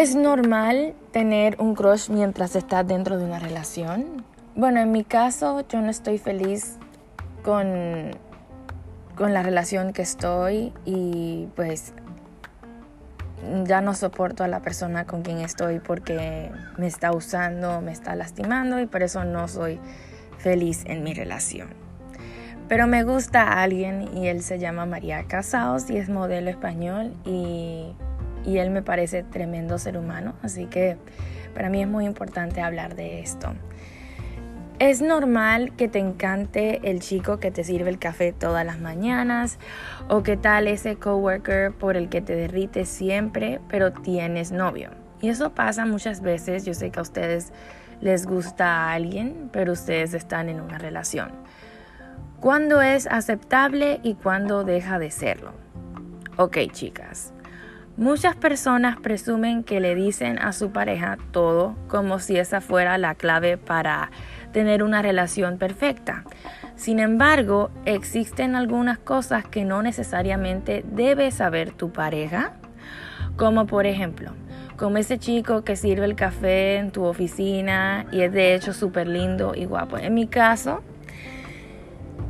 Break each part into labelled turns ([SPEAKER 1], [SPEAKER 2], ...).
[SPEAKER 1] ¿Es normal tener un crush mientras estás dentro de una relación? Bueno, en mi caso yo no estoy feliz con, con la relación que estoy y pues ya no soporto a la persona con quien estoy porque me está usando, me está lastimando y por eso no soy feliz en mi relación. Pero me gusta a alguien y él se llama María Casados y es modelo español y y él me parece tremendo ser humano, así que para mí es muy importante hablar de esto. Es normal que te encante el chico que te sirve el café todas las mañanas o que tal ese coworker por el que te derrites siempre, pero tienes novio. Y eso pasa muchas veces, yo sé que a ustedes les gusta a alguien, pero ustedes están en una relación. ¿Cuándo es aceptable y cuándo deja de serlo? Ok, chicas. Muchas personas presumen que le dicen a su pareja todo como si esa fuera la clave para tener una relación perfecta. Sin embargo, existen algunas cosas que no necesariamente debe saber tu pareja, como por ejemplo, como ese chico que sirve el café en tu oficina y es de hecho súper lindo y guapo. En mi caso,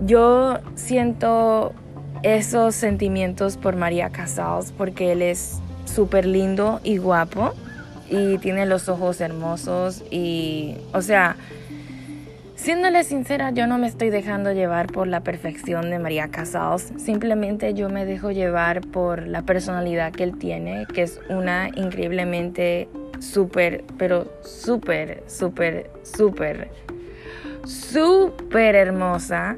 [SPEAKER 1] yo siento esos sentimientos por María Casals porque él es súper lindo y guapo y tiene los ojos hermosos y, o sea, siéndole sincera, yo no me estoy dejando llevar por la perfección de María Casals, simplemente yo me dejo llevar por la personalidad que él tiene, que es una increíblemente súper, pero súper, súper, súper, súper hermosa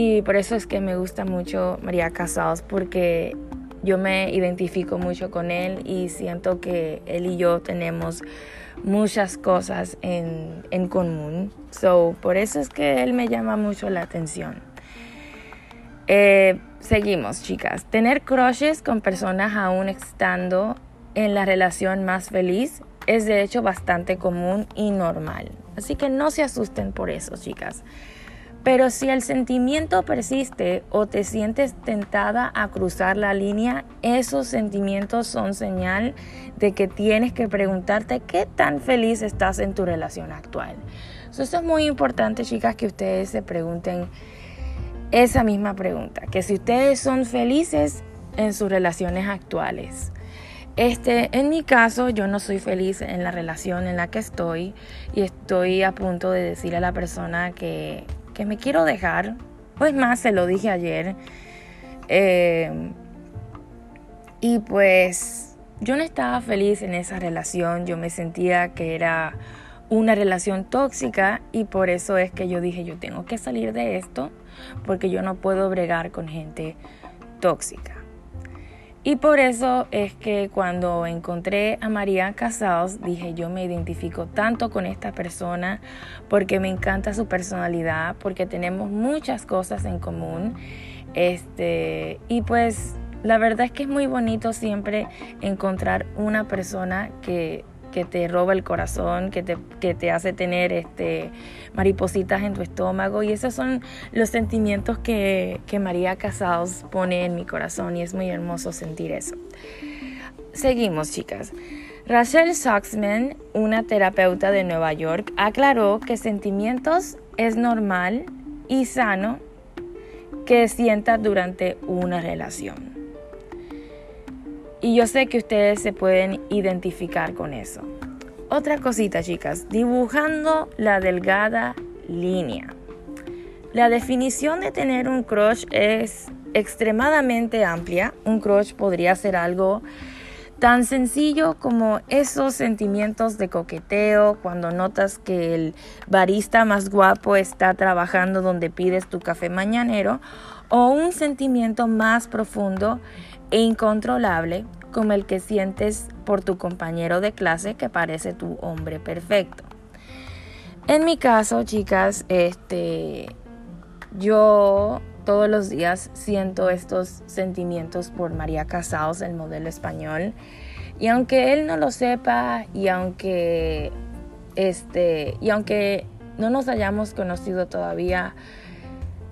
[SPEAKER 1] y por eso es que me gusta mucho María Casals, porque yo me identifico mucho con él y siento que él y yo tenemos muchas cosas en, en común. So, por eso es que él me llama mucho la atención. Eh, seguimos, chicas. Tener crushes con personas aún estando en la relación más feliz es de hecho bastante común y normal. Así que no se asusten por eso, chicas. Pero si el sentimiento persiste o te sientes tentada a cruzar la línea, esos sentimientos son señal de que tienes que preguntarte qué tan feliz estás en tu relación actual. eso es muy importante, chicas, que ustedes se pregunten esa misma pregunta, que si ustedes son felices en sus relaciones actuales. Este, en mi caso, yo no soy feliz en la relación en la que estoy y estoy a punto de decirle a la persona que que me quiero dejar. Pues más, se lo dije ayer. Eh, y pues yo no estaba feliz en esa relación. Yo me sentía que era una relación tóxica y por eso es que yo dije yo tengo que salir de esto porque yo no puedo bregar con gente tóxica. Y por eso es que cuando encontré a María Casals, dije yo me identifico tanto con esta persona porque me encanta su personalidad, porque tenemos muchas cosas en común. Este, y pues la verdad es que es muy bonito siempre encontrar una persona que que te roba el corazón, que te, que te hace tener este, maripositas en tu estómago. Y esos son los sentimientos que, que María Casals pone en mi corazón y es muy hermoso sentir eso. Seguimos, chicas. Rachel Saxman, una terapeuta de Nueva York, aclaró que sentimientos es normal y sano que sientas durante una relación. Y yo sé que ustedes se pueden identificar con eso. Otra cosita, chicas, dibujando la delgada línea. La definición de tener un crush es extremadamente amplia. Un crush podría ser algo tan sencillo como esos sentimientos de coqueteo cuando notas que el barista más guapo está trabajando donde pides tu café mañanero o un sentimiento más profundo e incontrolable como el que sientes por tu compañero de clase que parece tu hombre perfecto. En mi caso, chicas, este yo todos los días siento estos sentimientos por María Casados, el modelo español. Y aunque él no lo sepa y aunque este y aunque no nos hayamos conocido todavía,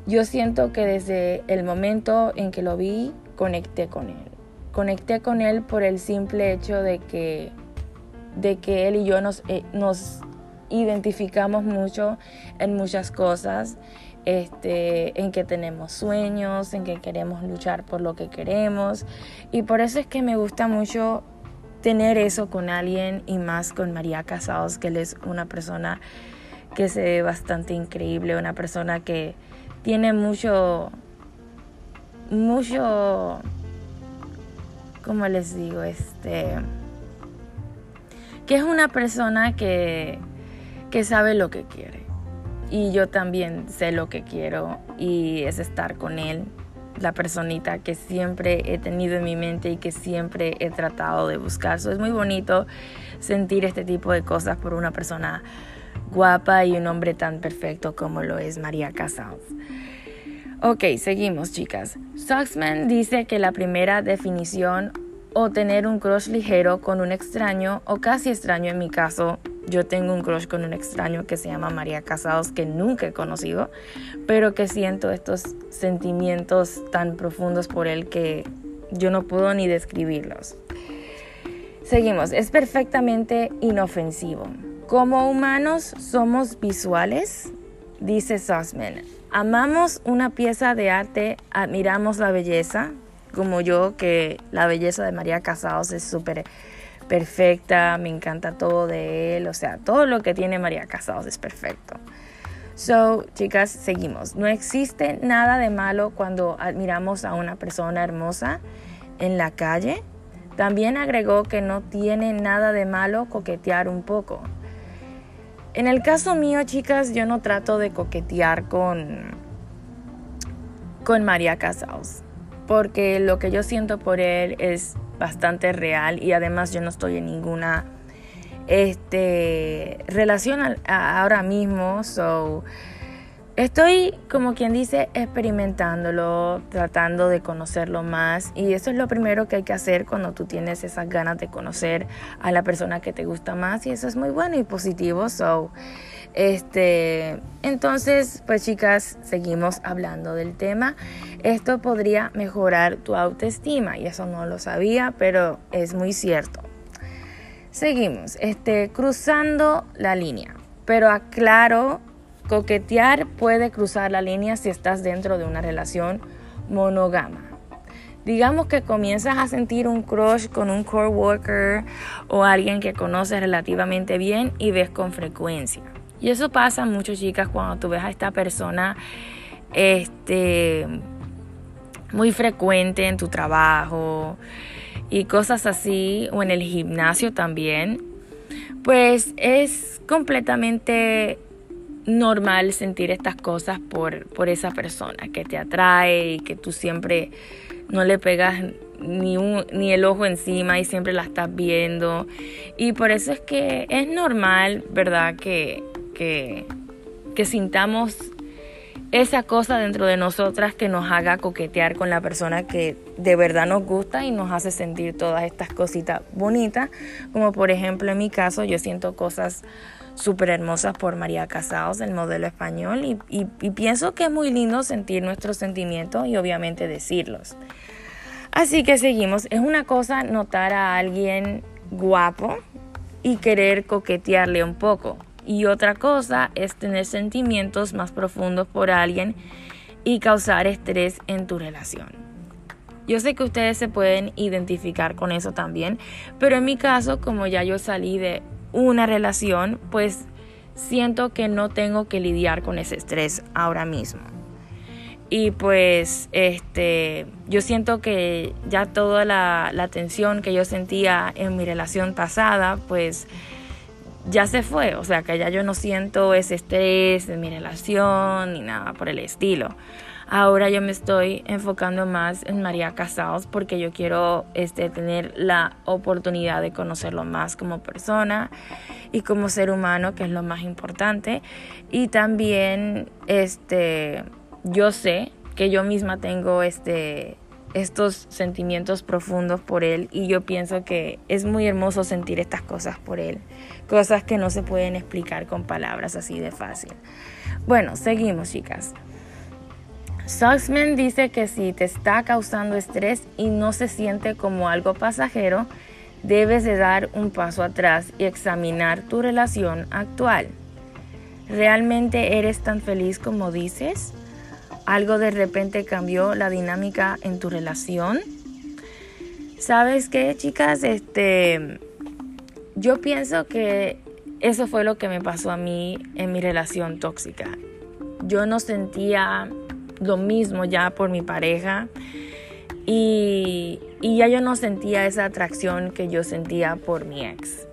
[SPEAKER 1] yo siento que desde el momento en que lo vi conecté con él. Conecté con él por el simple hecho de que de que él y yo nos, eh, nos identificamos mucho en muchas cosas, este, en que tenemos sueños, en que queremos luchar por lo que queremos. Y por eso es que me gusta mucho tener eso con alguien y más con María Casados, que él es una persona que se ve bastante increíble, una persona que tiene mucho, mucho, ¿cómo les digo? Este, que es una persona que, que sabe lo que quiere. Y yo también sé lo que quiero y es estar con él, la personita que siempre he tenido en mi mente y que siempre he tratado de buscar. es muy bonito sentir este tipo de cosas por una persona guapa y un hombre tan perfecto como lo es María Casals. Ok, seguimos chicas. Soxman dice que la primera definición o tener un crush ligero con un extraño o casi extraño en mi caso. Yo tengo un crush con un extraño que se llama María Casados que nunca he conocido, pero que siento estos sentimientos tan profundos por él que yo no puedo ni describirlos. Seguimos, es perfectamente inofensivo. Como humanos somos visuales, dice Sussman. Amamos una pieza de arte, admiramos la belleza, como yo, que la belleza de María Casados es súper perfecta, me encanta todo de él, o sea, todo lo que tiene María Casados es perfecto. So, chicas, seguimos. No existe nada de malo cuando admiramos a una persona hermosa en la calle. También agregó que no tiene nada de malo coquetear un poco. En el caso mío, chicas, yo no trato de coquetear con, con María Casados, porque lo que yo siento por él es bastante real y además yo no estoy en ninguna este, relación ahora mismo, so Estoy, como quien dice, experimentándolo, tratando de conocerlo más y eso es lo primero que hay que hacer cuando tú tienes esas ganas de conocer a la persona que te gusta más y eso es muy bueno y positivo. So, este, entonces, pues chicas, seguimos hablando del tema. Esto podría mejorar tu autoestima y eso no lo sabía, pero es muy cierto. Seguimos, este, cruzando la línea, pero aclaro Coquetear puede cruzar la línea si estás dentro de una relación monógama. Digamos que comienzas a sentir un crush con un core worker o alguien que conoces relativamente bien y ves con frecuencia. Y eso pasa mucho, chicas, cuando tú ves a esta persona este, muy frecuente en tu trabajo y cosas así, o en el gimnasio también. Pues es completamente normal sentir estas cosas por, por esa persona que te atrae y que tú siempre no le pegas ni, ni el ojo encima y siempre la estás viendo. Y por eso es que es normal, ¿verdad? Que, que, que sintamos esa cosa dentro de nosotras que nos haga coquetear con la persona que de verdad nos gusta y nos hace sentir todas estas cositas bonitas, como por ejemplo en mi caso yo siento cosas súper hermosas por María Casados, el modelo español, y, y, pienso que es muy lindo sentir nuestros sentimientos y obviamente decirlos. Así que seguimos. Es una cosa notar a alguien guapo y querer coquetearle un poco. Y otra cosa es tener sentimientos más profundos por alguien y causar estrés en tu relación. Yo sé que ustedes se pueden identificar con eso también, pero en mi caso, como ya yo salí de una relación, pues siento que no tengo que lidiar con ese estrés ahora mismo. Y pues este, yo siento que ya toda la, la tensión que yo sentía en mi relación pasada, pues ya se fue. O sea que ya yo no siento ese estrés en mi relación ni nada por el estilo. Ahora yo me estoy enfocando más en María Casados porque yo quiero este, tener la oportunidad de conocerlo más como persona y como ser humano, que es lo más importante. Y también este, yo sé que yo misma tengo este, estos sentimientos profundos por él y yo pienso que es muy hermoso sentir estas cosas por él, cosas que no se pueden explicar con palabras así de fácil. Bueno, seguimos chicas. Sussman dice que si te está causando estrés y no se siente como algo pasajero, debes de dar un paso atrás y examinar tu relación actual. ¿Realmente eres tan feliz como dices? ¿Algo de repente cambió la dinámica en tu relación? ¿Sabes qué, chicas? Este, yo pienso que eso fue lo que me pasó a mí en mi relación tóxica. Yo no sentía lo mismo ya por mi pareja y, y ya yo no sentía esa atracción que yo sentía por mi ex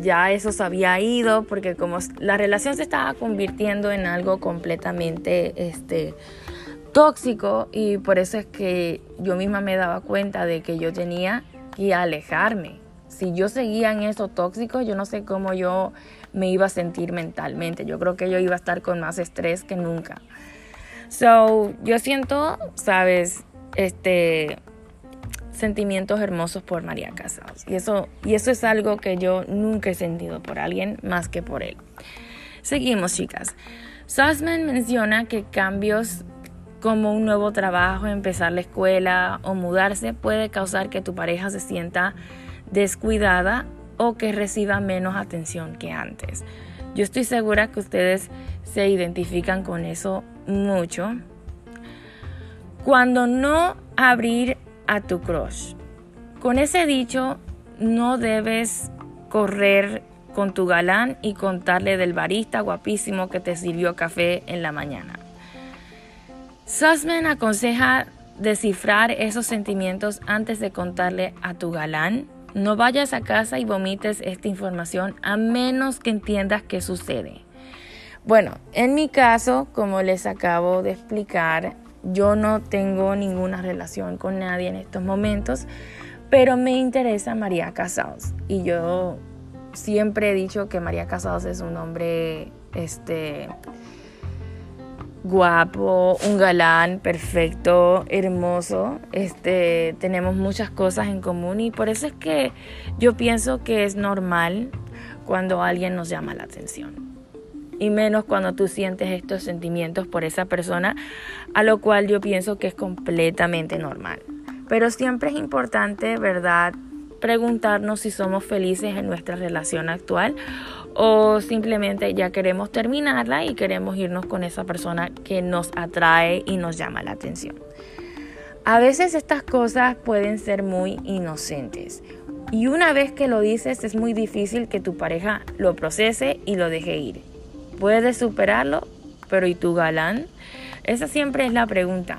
[SPEAKER 1] ya eso se había ido porque como la relación se estaba convirtiendo en algo completamente este, tóxico y por eso es que yo misma me daba cuenta de que yo tenía que alejarme. Si yo seguía en eso tóxico, yo no sé cómo yo me iba a sentir mentalmente. Yo creo que yo iba a estar con más estrés que nunca. So, yo siento, sabes, este sentimientos hermosos por María Casados. Y eso, y eso es algo que yo nunca he sentido por alguien más que por él. Seguimos, chicas. Sussman menciona que cambios como un nuevo trabajo, empezar la escuela o mudarse puede causar que tu pareja se sienta descuidada o que reciba menos atención que antes. Yo estoy segura que ustedes se identifican con eso mucho. Cuando no abrir a tu crush. Con ese dicho, no debes correr con tu galán y contarle del barista guapísimo que te sirvió café en la mañana. Sussman aconseja descifrar esos sentimientos antes de contarle a tu galán. No vayas a casa y vomites esta información a menos que entiendas qué sucede. Bueno, en mi caso, como les acabo de explicar, yo no tengo ninguna relación con nadie en estos momentos, pero me interesa María Casados. Y yo siempre he dicho que María Casados es un hombre este, guapo, un galán, perfecto, hermoso. Este, tenemos muchas cosas en común y por eso es que yo pienso que es normal cuando alguien nos llama la atención y menos cuando tú sientes estos sentimientos por esa persona, a lo cual yo pienso que es completamente normal. Pero siempre es importante, ¿verdad? Preguntarnos si somos felices en nuestra relación actual o simplemente ya queremos terminarla y queremos irnos con esa persona que nos atrae y nos llama la atención. A veces estas cosas pueden ser muy inocentes y una vez que lo dices es muy difícil que tu pareja lo procese y lo deje ir. ¿Puedes superarlo? Pero ¿y tu galán? Esa siempre es la pregunta.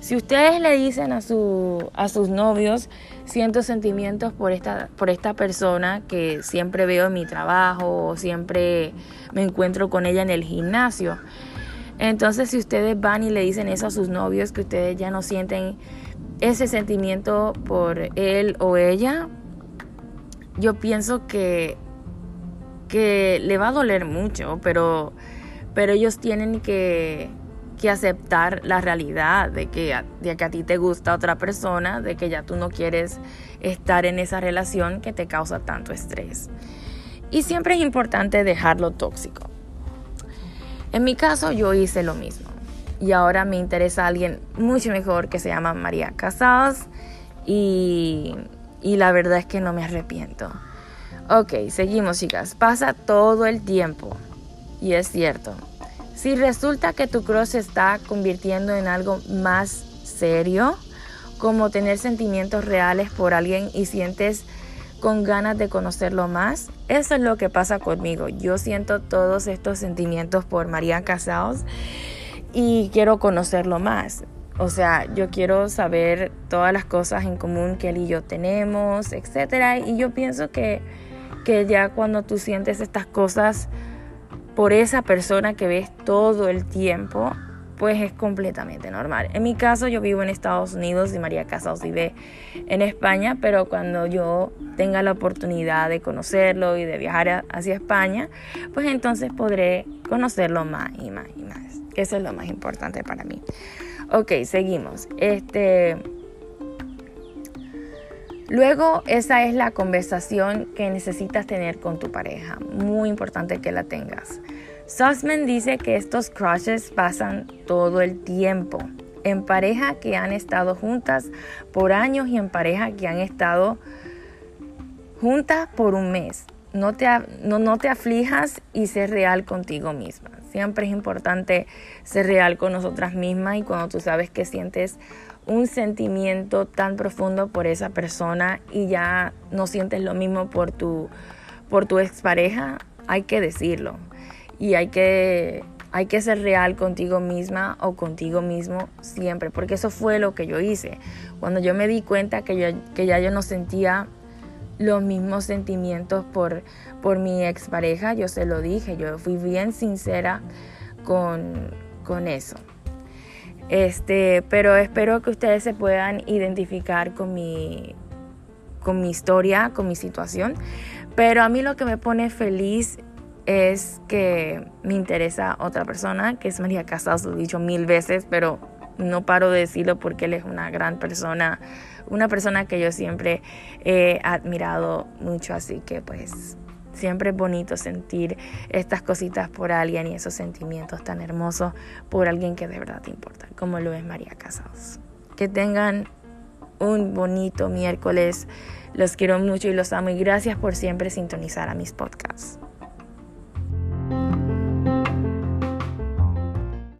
[SPEAKER 1] Si ustedes le dicen a, su, a sus novios, siento sentimientos por esta, por esta persona que siempre veo en mi trabajo o siempre me encuentro con ella en el gimnasio. Entonces si ustedes van y le dicen eso a sus novios, que ustedes ya no sienten ese sentimiento por él o ella, yo pienso que que le va a doler mucho, pero, pero ellos tienen que, que aceptar la realidad de que, de que a ti te gusta otra persona, de que ya tú no quieres estar en esa relación que te causa tanto estrés. Y siempre es importante dejarlo tóxico. En mi caso yo hice lo mismo y ahora me interesa alguien mucho mejor que se llama María Casados y, y la verdad es que no me arrepiento. Ok, seguimos chicas. Pasa todo el tiempo. Y es cierto. Si resulta que tu crush se está convirtiendo en algo más serio, como tener sentimientos reales por alguien y sientes con ganas de conocerlo más, eso es lo que pasa conmigo. Yo siento todos estos sentimientos por María Casados y quiero conocerlo más. O sea, yo quiero saber todas las cosas en común que él y yo tenemos, etc. Y yo pienso que que ya cuando tú sientes estas cosas por esa persona que ves todo el tiempo, pues es completamente normal. En mi caso yo vivo en Estados Unidos y María Casados vive en España, pero cuando yo tenga la oportunidad de conocerlo y de viajar hacia España, pues entonces podré conocerlo más y más y más. Eso es lo más importante para mí. Ok, seguimos. Este Luego, esa es la conversación que necesitas tener con tu pareja. Muy importante que la tengas. Sussman dice que estos crushes pasan todo el tiempo. En pareja que han estado juntas por años y en pareja que han estado junta por un mes. No te, no, no te aflijas y ser real contigo misma. Siempre es importante ser real con nosotras mismas y cuando tú sabes que sientes un sentimiento tan profundo por esa persona y ya no sientes lo mismo por tu, por tu expareja, hay que decirlo. Y hay que, hay que ser real contigo misma o contigo mismo siempre, porque eso fue lo que yo hice. Cuando yo me di cuenta que, yo, que ya yo no sentía los mismos sentimientos por, por mi expareja, yo se lo dije, yo fui bien sincera con, con eso. Este, pero espero que ustedes se puedan identificar con mi, con mi historia, con mi situación. Pero a mí lo que me pone feliz es que me interesa otra persona, que es María Casados, lo he dicho mil veces, pero no paro de decirlo porque él es una gran persona, una persona que yo siempre he admirado mucho, así que pues siempre es bonito sentir estas cositas por alguien y esos sentimientos tan hermosos por alguien que de verdad te importa, como lo es María Casados. Que tengan un bonito miércoles. Los quiero mucho y los amo y gracias por siempre sintonizar a mis podcasts.